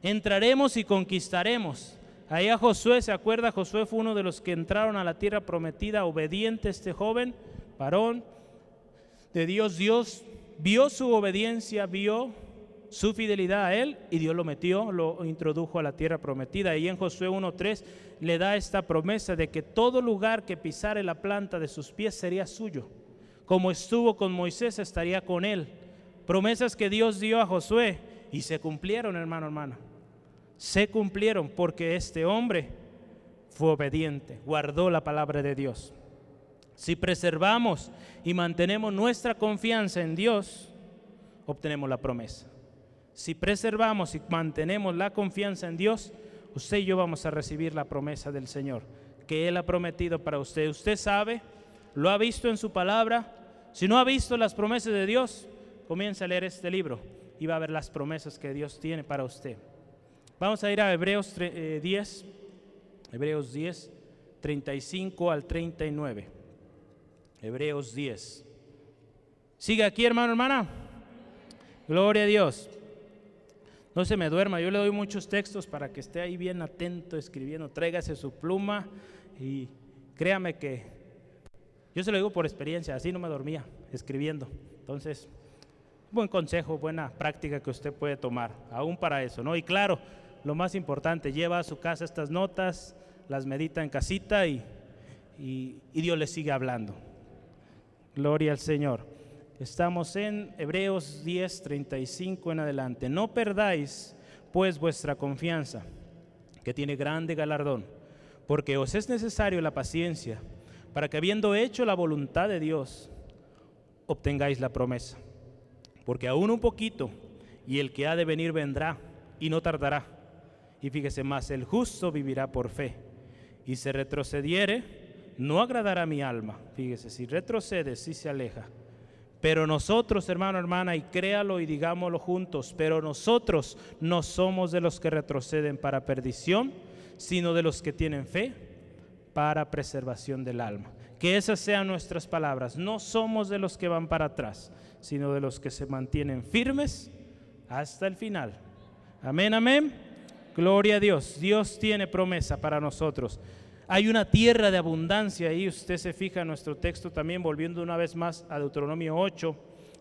Entraremos y conquistaremos. Ahí a Josué, ¿se acuerda? Josué fue uno de los que entraron a la tierra prometida, obediente este joven, varón de Dios. Dios vio su obediencia, vio su fidelidad a él y Dios lo metió, lo introdujo a la tierra prometida. Y en Josué 1.3 le da esta promesa de que todo lugar que pisare la planta de sus pies sería suyo. Como estuvo con Moisés, estaría con él. Promesas que Dios dio a Josué y se cumplieron, hermano, hermana. Se cumplieron porque este hombre fue obediente, guardó la palabra de Dios. Si preservamos y mantenemos nuestra confianza en Dios, obtenemos la promesa si preservamos y mantenemos la confianza en Dios, usted y yo vamos a recibir la promesa del Señor que Él ha prometido para usted. Usted sabe, lo ha visto en su palabra. Si no ha visto las promesas de Dios, comienza a leer este libro y va a ver las promesas que Dios tiene para usted. Vamos a ir a Hebreos 10, eh, Hebreos 10, 35 al 39. Hebreos 10. Sigue aquí, hermano, hermana. Gloria a Dios. No se me duerma, yo le doy muchos textos para que esté ahí bien atento escribiendo. Tráigase su pluma y créame que yo se lo digo por experiencia, así no me dormía escribiendo. Entonces, buen consejo, buena práctica que usted puede tomar, aún para eso, ¿no? Y claro, lo más importante, lleva a su casa estas notas, las medita en casita y, y Dios le sigue hablando. Gloria al Señor. Estamos en Hebreos 10, 35 en adelante. No perdáis pues vuestra confianza, que tiene grande galardón, porque os es necesario la paciencia, para que habiendo hecho la voluntad de Dios, obtengáis la promesa. Porque aún un poquito, y el que ha de venir vendrá, y no tardará. Y fíjese más, el justo vivirá por fe. Y se retrocediere, no agradará mi alma. Fíjese, si retrocede, si se aleja pero nosotros, hermano, hermana, y créalo y digámoslo juntos, pero nosotros no somos de los que retroceden para perdición, sino de los que tienen fe para preservación del alma. Que esas sean nuestras palabras. No somos de los que van para atrás, sino de los que se mantienen firmes hasta el final. Amén, amén. Gloria a Dios. Dios tiene promesa para nosotros. Hay una tierra de abundancia ahí, usted se fija en nuestro texto también, volviendo una vez más a Deuteronomio 8.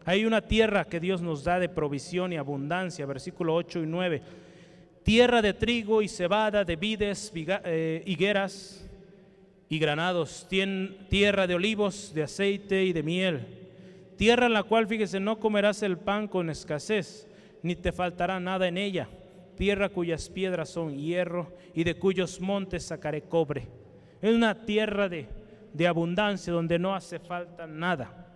Hay una tierra que Dios nos da de provisión y abundancia, versículo 8 y 9. Tierra de trigo y cebada, de vides, eh, higueras y granados. tierra de olivos, de aceite y de miel. Tierra en la cual, fíjese, no comerás el pan con escasez, ni te faltará nada en ella. Tierra cuyas piedras son hierro y de cuyos montes sacaré cobre es una tierra de, de abundancia donde no hace falta nada.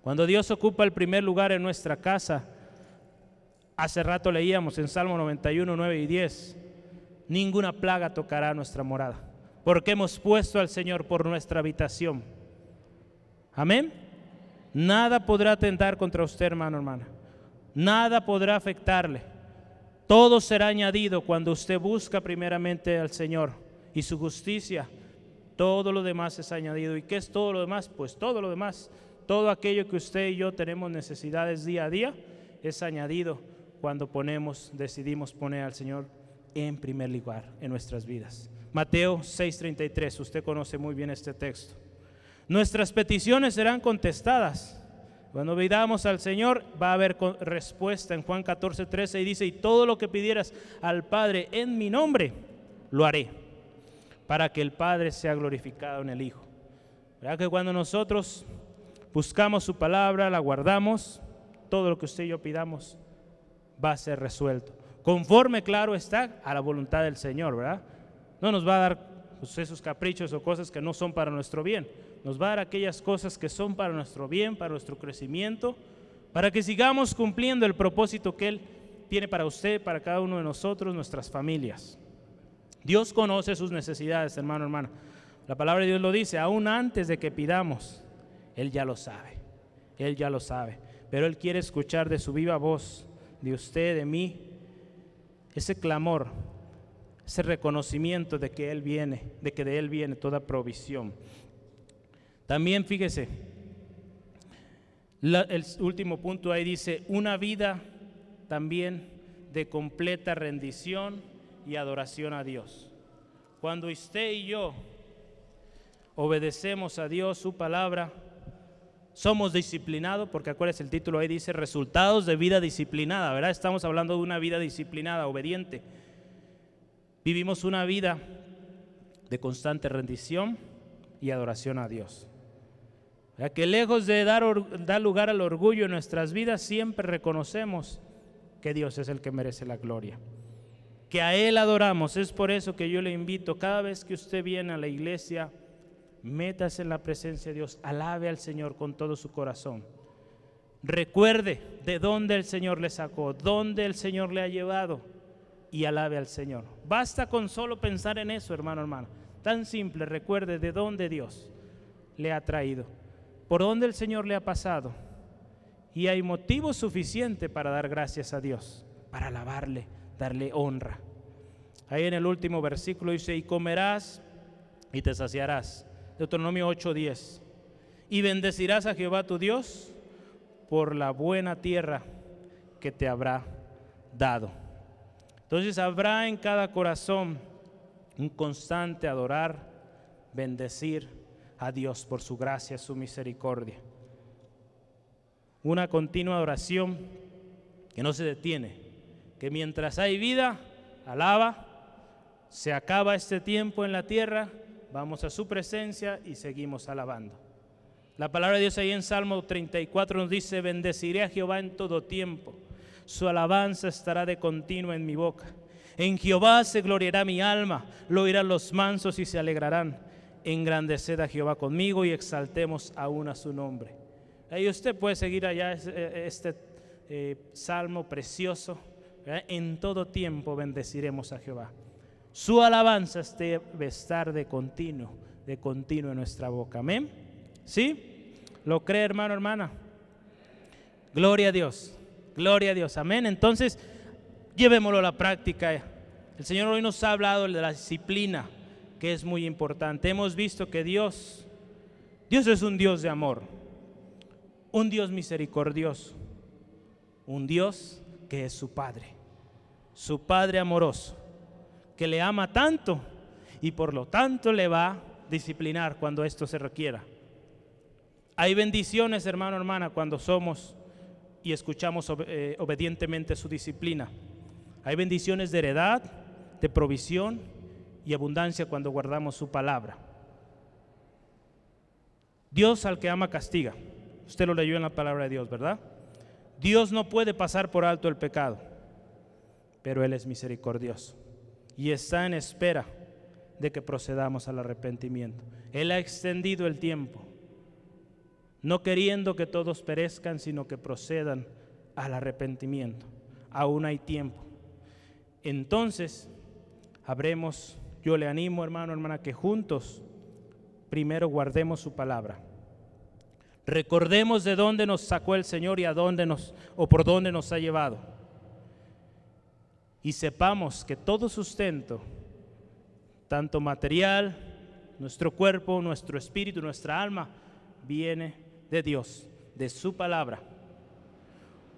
Cuando Dios ocupa el primer lugar en nuestra casa, hace rato leíamos en Salmo 91, 9 y 10, ninguna plaga tocará nuestra morada, porque hemos puesto al Señor por nuestra habitación. Amén. Nada podrá atentar contra usted, hermano, hermana. Nada podrá afectarle. Todo será añadido cuando usted busca primeramente al Señor y su justicia, todo lo demás es añadido. ¿Y qué es todo lo demás? Pues todo lo demás, todo aquello que usted y yo tenemos necesidades día a día, es añadido cuando ponemos, decidimos poner al Señor en primer lugar en nuestras vidas. Mateo 6:33, usted conoce muy bien este texto. Nuestras peticiones serán contestadas. Cuando pidamos al Señor va a haber respuesta en Juan 14, 13 y dice, y todo lo que pidieras al Padre en mi nombre, lo haré, para que el Padre sea glorificado en el Hijo. ¿Verdad que cuando nosotros buscamos su palabra, la guardamos, todo lo que usted y yo pidamos va a ser resuelto. Conforme, claro está, a la voluntad del Señor, ¿verdad? No nos va a dar pues, esos caprichos o cosas que no son para nuestro bien. Nos va a dar aquellas cosas que son para nuestro bien, para nuestro crecimiento, para que sigamos cumpliendo el propósito que Él tiene para usted, para cada uno de nosotros, nuestras familias. Dios conoce sus necesidades, hermano, hermana. La palabra de Dios lo dice, aún antes de que pidamos, Él ya lo sabe. Él ya lo sabe. Pero Él quiere escuchar de su viva voz, de usted, de mí, ese clamor, ese reconocimiento de que Él viene, de que de Él viene toda provisión. También fíjese, el último punto ahí dice, una vida también de completa rendición y adoración a Dios. Cuando usted y yo obedecemos a Dios, su palabra, somos disciplinados, porque acuérdense el título ahí dice resultados de vida disciplinada, ¿verdad? Estamos hablando de una vida disciplinada, obediente. Vivimos una vida de constante rendición y adoración a Dios. Que lejos de dar, dar lugar al orgullo en nuestras vidas, siempre reconocemos que Dios es el que merece la gloria. Que a Él adoramos. Es por eso que yo le invito, cada vez que usted viene a la iglesia, métase en la presencia de Dios, alabe al Señor con todo su corazón. Recuerde de dónde el Señor le sacó, dónde el Señor le ha llevado y alabe al Señor. Basta con solo pensar en eso, hermano, hermano. Tan simple, recuerde de dónde Dios le ha traído, por dónde el Señor le ha pasado. Y hay motivo suficiente para dar gracias a Dios, para alabarle, darle honra. Ahí en el último versículo dice, y comerás y te saciarás Deuteronomio 8:10. Y bendecirás a Jehová tu Dios por la buena tierra que te habrá dado. Entonces habrá en cada corazón un constante adorar, bendecir a Dios por su gracia, su misericordia. Una continua adoración que no se detiene, que mientras hay vida, alaba, se acaba este tiempo en la tierra vamos a su presencia y seguimos alabando. La palabra de Dios ahí en Salmo 34 nos dice, bendeciré a Jehová en todo tiempo, su alabanza estará de continuo en mi boca. En Jehová se gloriará mi alma, lo oirán los mansos y se alegrarán. Engrandeced a Jehová conmigo y exaltemos aún a su nombre. Ahí usted puede seguir allá eh, este eh, salmo precioso. En todo tiempo bendeciremos a Jehová. Su alabanza debe estar de continuo, de continuo en nuestra boca. Amén. ¿Sí? ¿Lo cree, hermano, hermana? Gloria a Dios. Gloria a Dios. Amén. Entonces, llevémoslo a la práctica. El Señor hoy nos ha hablado de la disciplina, que es muy importante. Hemos visto que Dios, Dios es un Dios de amor, un Dios misericordioso, un Dios que es su Padre, su Padre amoroso que le ama tanto y por lo tanto le va a disciplinar cuando esto se requiera. Hay bendiciones, hermano, hermana, cuando somos y escuchamos eh, obedientemente su disciplina. Hay bendiciones de heredad, de provisión y abundancia cuando guardamos su palabra. Dios al que ama castiga. Usted lo leyó en la palabra de Dios, ¿verdad? Dios no puede pasar por alto el pecado, pero Él es misericordioso y está en espera de que procedamos al arrepentimiento. Él ha extendido el tiempo, no queriendo que todos perezcan, sino que procedan al arrepentimiento. Aún hay tiempo. Entonces, habremos, yo le animo hermano, hermana, que juntos primero guardemos su palabra. Recordemos de dónde nos sacó el Señor y a dónde nos o por dónde nos ha llevado y sepamos que todo sustento, tanto material, nuestro cuerpo, nuestro espíritu, nuestra alma, viene de Dios, de su palabra.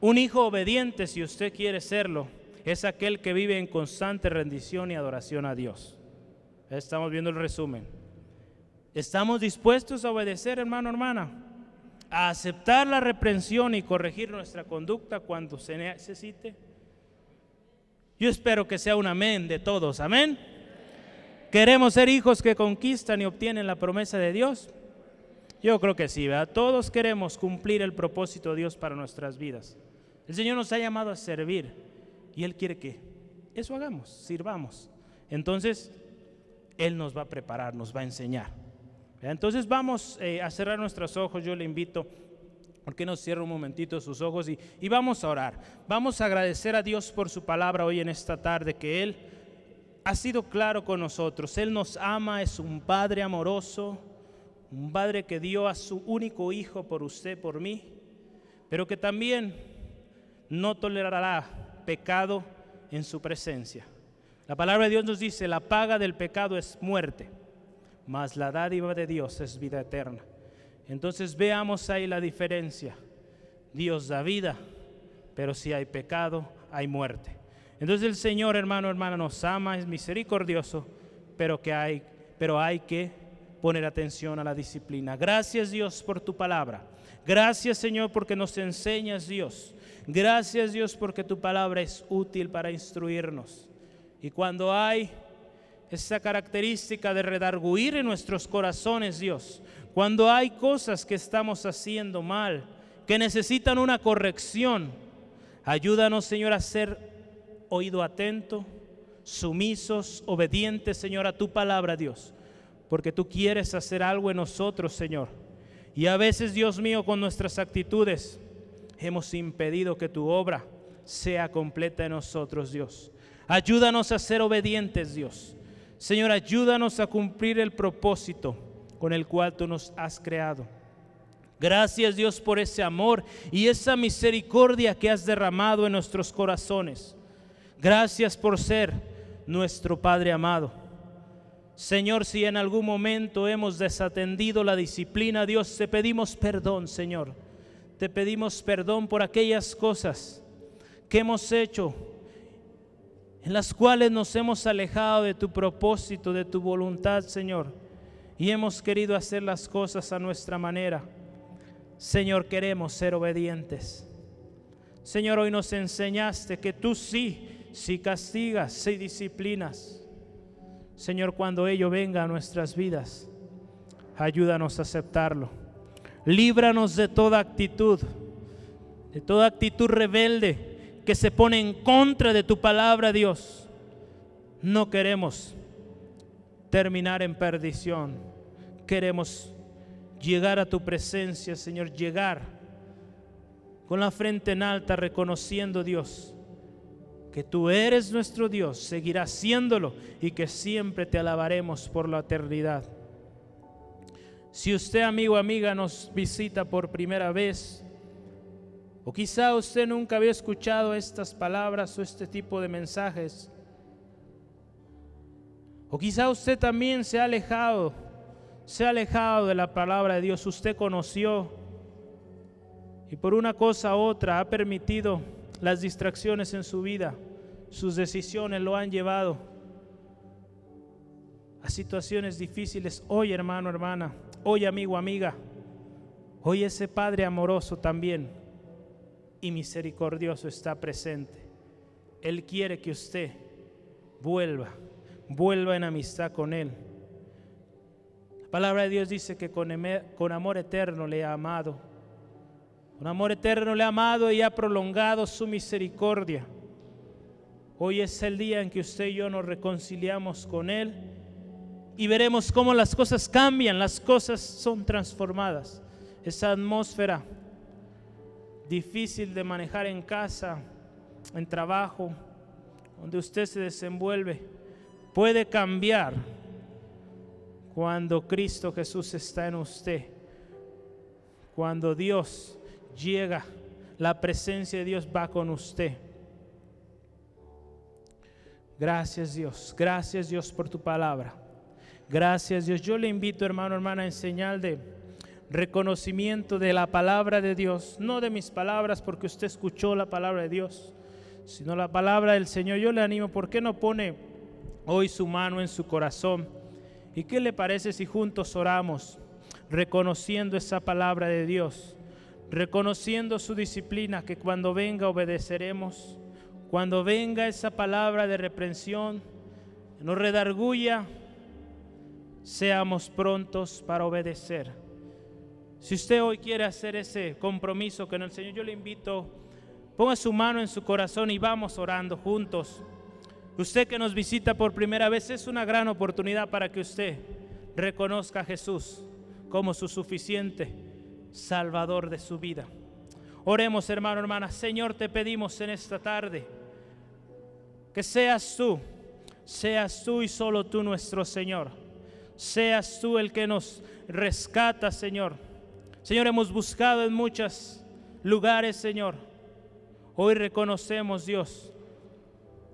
Un hijo obediente, si usted quiere serlo, es aquel que vive en constante rendición y adoración a Dios. Estamos viendo el resumen. ¿Estamos dispuestos a obedecer, hermano, hermana? a aceptar la reprensión y corregir nuestra conducta cuando se necesite? Yo espero que sea un amén de todos, amén. ¿Queremos ser hijos que conquistan y obtienen la promesa de Dios? Yo creo que sí, ¿verdad? Todos queremos cumplir el propósito de Dios para nuestras vidas. El Señor nos ha llamado a servir y Él quiere que eso hagamos, sirvamos. Entonces, Él nos va a preparar, nos va a enseñar. Entonces vamos eh, a cerrar nuestros ojos, yo le invito, porque nos cierra un momentito sus ojos y, y vamos a orar. Vamos a agradecer a Dios por su palabra hoy en esta tarde, que Él ha sido claro con nosotros. Él nos ama, es un Padre amoroso, un Padre que dio a su único Hijo por usted, por mí, pero que también no tolerará pecado en su presencia. La palabra de Dios nos dice, la paga del pecado es muerte mas la dádiva de Dios es vida eterna. Entonces veamos ahí la diferencia. Dios da vida, pero si hay pecado, hay muerte. Entonces el Señor, hermano, hermana, nos ama, es misericordioso, pero que hay, pero hay que poner atención a la disciplina. Gracias Dios por tu palabra. Gracias Señor porque nos enseñas Dios. Gracias Dios porque tu palabra es útil para instruirnos. Y cuando hay esa característica de redarguir en nuestros corazones, Dios. Cuando hay cosas que estamos haciendo mal, que necesitan una corrección, ayúdanos, Señor, a ser oído atento, sumisos, obedientes, Señor, a tu palabra, Dios. Porque tú quieres hacer algo en nosotros, Señor. Y a veces, Dios mío, con nuestras actitudes hemos impedido que tu obra sea completa en nosotros, Dios. Ayúdanos a ser obedientes, Dios. Señor, ayúdanos a cumplir el propósito con el cual tú nos has creado. Gracias Dios por ese amor y esa misericordia que has derramado en nuestros corazones. Gracias por ser nuestro Padre amado. Señor, si en algún momento hemos desatendido la disciplina, Dios, te pedimos perdón, Señor. Te pedimos perdón por aquellas cosas que hemos hecho en las cuales nos hemos alejado de tu propósito, de tu voluntad, Señor, y hemos querido hacer las cosas a nuestra manera. Señor, queremos ser obedientes. Señor, hoy nos enseñaste que tú sí, si castigas, si disciplinas. Señor, cuando ello venga a nuestras vidas, ayúdanos a aceptarlo. Líbranos de toda actitud, de toda actitud rebelde que se pone en contra de tu palabra, Dios. No queremos terminar en perdición. Queremos llegar a tu presencia, Señor, llegar con la frente en alta, reconociendo, Dios, que tú eres nuestro Dios, seguirás siéndolo y que siempre te alabaremos por la eternidad. Si usted, amigo o amiga, nos visita por primera vez, o quizá usted nunca había escuchado estas palabras o este tipo de mensajes. O quizá usted también se ha alejado, se ha alejado de la palabra de Dios. Usted conoció y por una cosa u otra ha permitido las distracciones en su vida. Sus decisiones lo han llevado a situaciones difíciles. Hoy, hermano, hermana, hoy, amigo, amiga, hoy ese Padre amoroso también y misericordioso está presente. Él quiere que usted vuelva, vuelva en amistad con Él. La palabra de Dios dice que con, con amor eterno le ha amado. Con amor eterno le ha amado y ha prolongado su misericordia. Hoy es el día en que usted y yo nos reconciliamos con Él y veremos cómo las cosas cambian, las cosas son transformadas. Esa atmósfera difícil de manejar en casa, en trabajo, donde usted se desenvuelve, puede cambiar cuando Cristo Jesús está en usted. Cuando Dios llega, la presencia de Dios va con usted. Gracias Dios, gracias Dios por tu palabra. Gracias Dios. Yo le invito, hermano, hermana, en señal de reconocimiento de la palabra de Dios, no de mis palabras porque usted escuchó la palabra de Dios, sino la palabra del Señor. Yo le animo, ¿por qué no pone hoy su mano en su corazón? ¿Y qué le parece si juntos oramos reconociendo esa palabra de Dios? reconociendo su disciplina, que cuando venga obedeceremos, cuando venga esa palabra de reprensión, nos redarguya, seamos prontos para obedecer. Si usted hoy quiere hacer ese compromiso con el Señor, yo le invito, ponga su mano en su corazón y vamos orando juntos. Usted que nos visita por primera vez es una gran oportunidad para que usted reconozca a Jesús como su suficiente Salvador de su vida. Oremos, hermano, hermana. Señor, te pedimos en esta tarde que seas tú, seas tú y solo tú nuestro Señor. Seas tú el que nos rescata, Señor. Señor, hemos buscado en muchos lugares, Señor. Hoy reconocemos, Dios,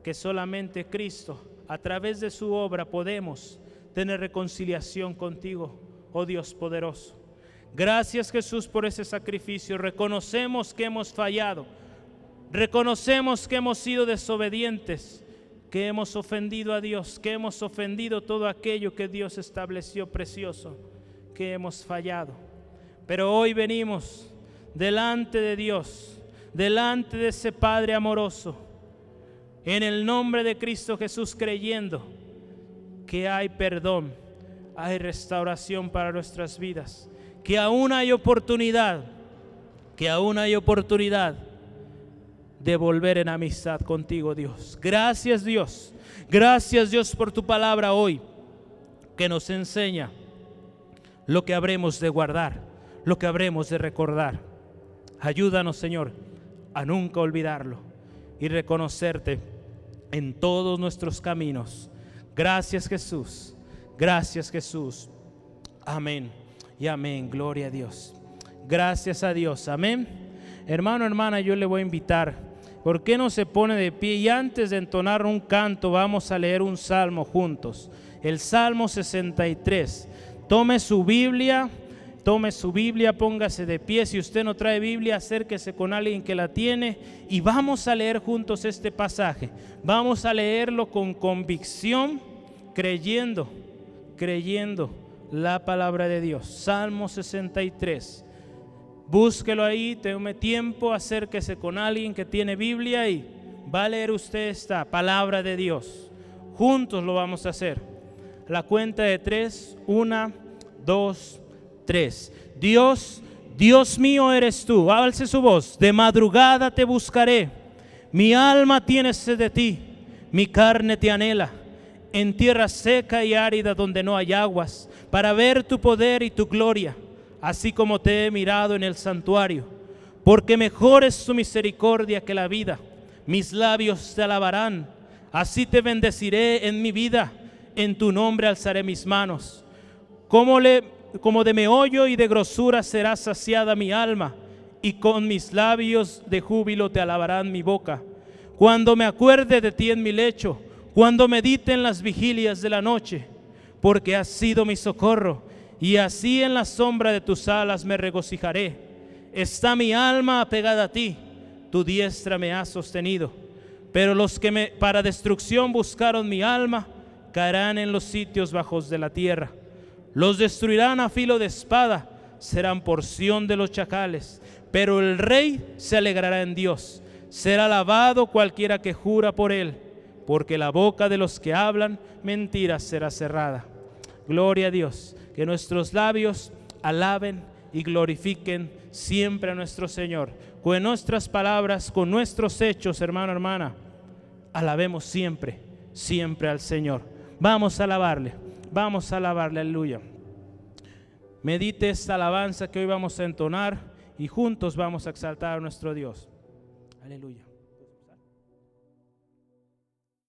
que solamente Cristo, a través de su obra, podemos tener reconciliación contigo, oh Dios poderoso. Gracias Jesús por ese sacrificio. Reconocemos que hemos fallado. Reconocemos que hemos sido desobedientes, que hemos ofendido a Dios, que hemos ofendido todo aquello que Dios estableció precioso, que hemos fallado. Pero hoy venimos delante de Dios, delante de ese Padre amoroso, en el nombre de Cristo Jesús creyendo que hay perdón, hay restauración para nuestras vidas que aún hay oportunidad, que aún hay oportunidad de volver en amistad contigo, Dios. Gracias, Dios. Gracias, Dios, por tu palabra hoy, que nos enseña lo que habremos de guardar, lo que habremos de recordar. Ayúdanos, Señor, a nunca olvidarlo y reconocerte en todos nuestros caminos. Gracias, Jesús. Gracias, Jesús. Amén y amén. Gloria a Dios. Gracias a Dios. Amén. Hermano, hermana, yo le voy a invitar. ¿Por qué no se pone de pie? Y antes de entonar un canto, vamos a leer un salmo juntos. El Salmo 63. Tome su Biblia, tome su Biblia, póngase de pie. Si usted no trae Biblia, acérquese con alguien que la tiene y vamos a leer juntos este pasaje. Vamos a leerlo con convicción, creyendo, creyendo la palabra de Dios. Salmo 63. Búsquelo ahí, tome tiempo, acérquese con alguien que tiene Biblia y va a leer usted esta palabra de Dios. Juntos lo vamos a hacer. La cuenta de tres, una, dos, tres. Dios, Dios mío eres tú. Alce su voz. De madrugada te buscaré. Mi alma tiene sed de ti. Mi carne te anhela. En tierra seca y árida donde no hay aguas para ver tu poder y tu gloria, así como te he mirado en el santuario. Porque mejor es tu misericordia que la vida. Mis labios te alabarán. Así te bendeciré en mi vida. En tu nombre alzaré mis manos. Como, le, como de meollo y de grosura será saciada mi alma. Y con mis labios de júbilo te alabarán mi boca. Cuando me acuerde de ti en mi lecho, cuando medite en las vigilias de la noche porque has sido mi socorro, y así en la sombra de tus alas me regocijaré. Está mi alma apegada a ti, tu diestra me ha sostenido. Pero los que me, para destrucción buscaron mi alma, caerán en los sitios bajos de la tierra. Los destruirán a filo de espada, serán porción de los chacales. Pero el rey se alegrará en Dios. Será alabado cualquiera que jura por él porque la boca de los que hablan mentiras será cerrada. Gloria a Dios, que nuestros labios alaben y glorifiquen siempre a nuestro Señor. Con nuestras palabras, con nuestros hechos, hermano, hermana, alabemos siempre, siempre al Señor. Vamos a alabarle, vamos a alabarle, aleluya. Medite esta alabanza que hoy vamos a entonar y juntos vamos a exaltar a nuestro Dios. Aleluya.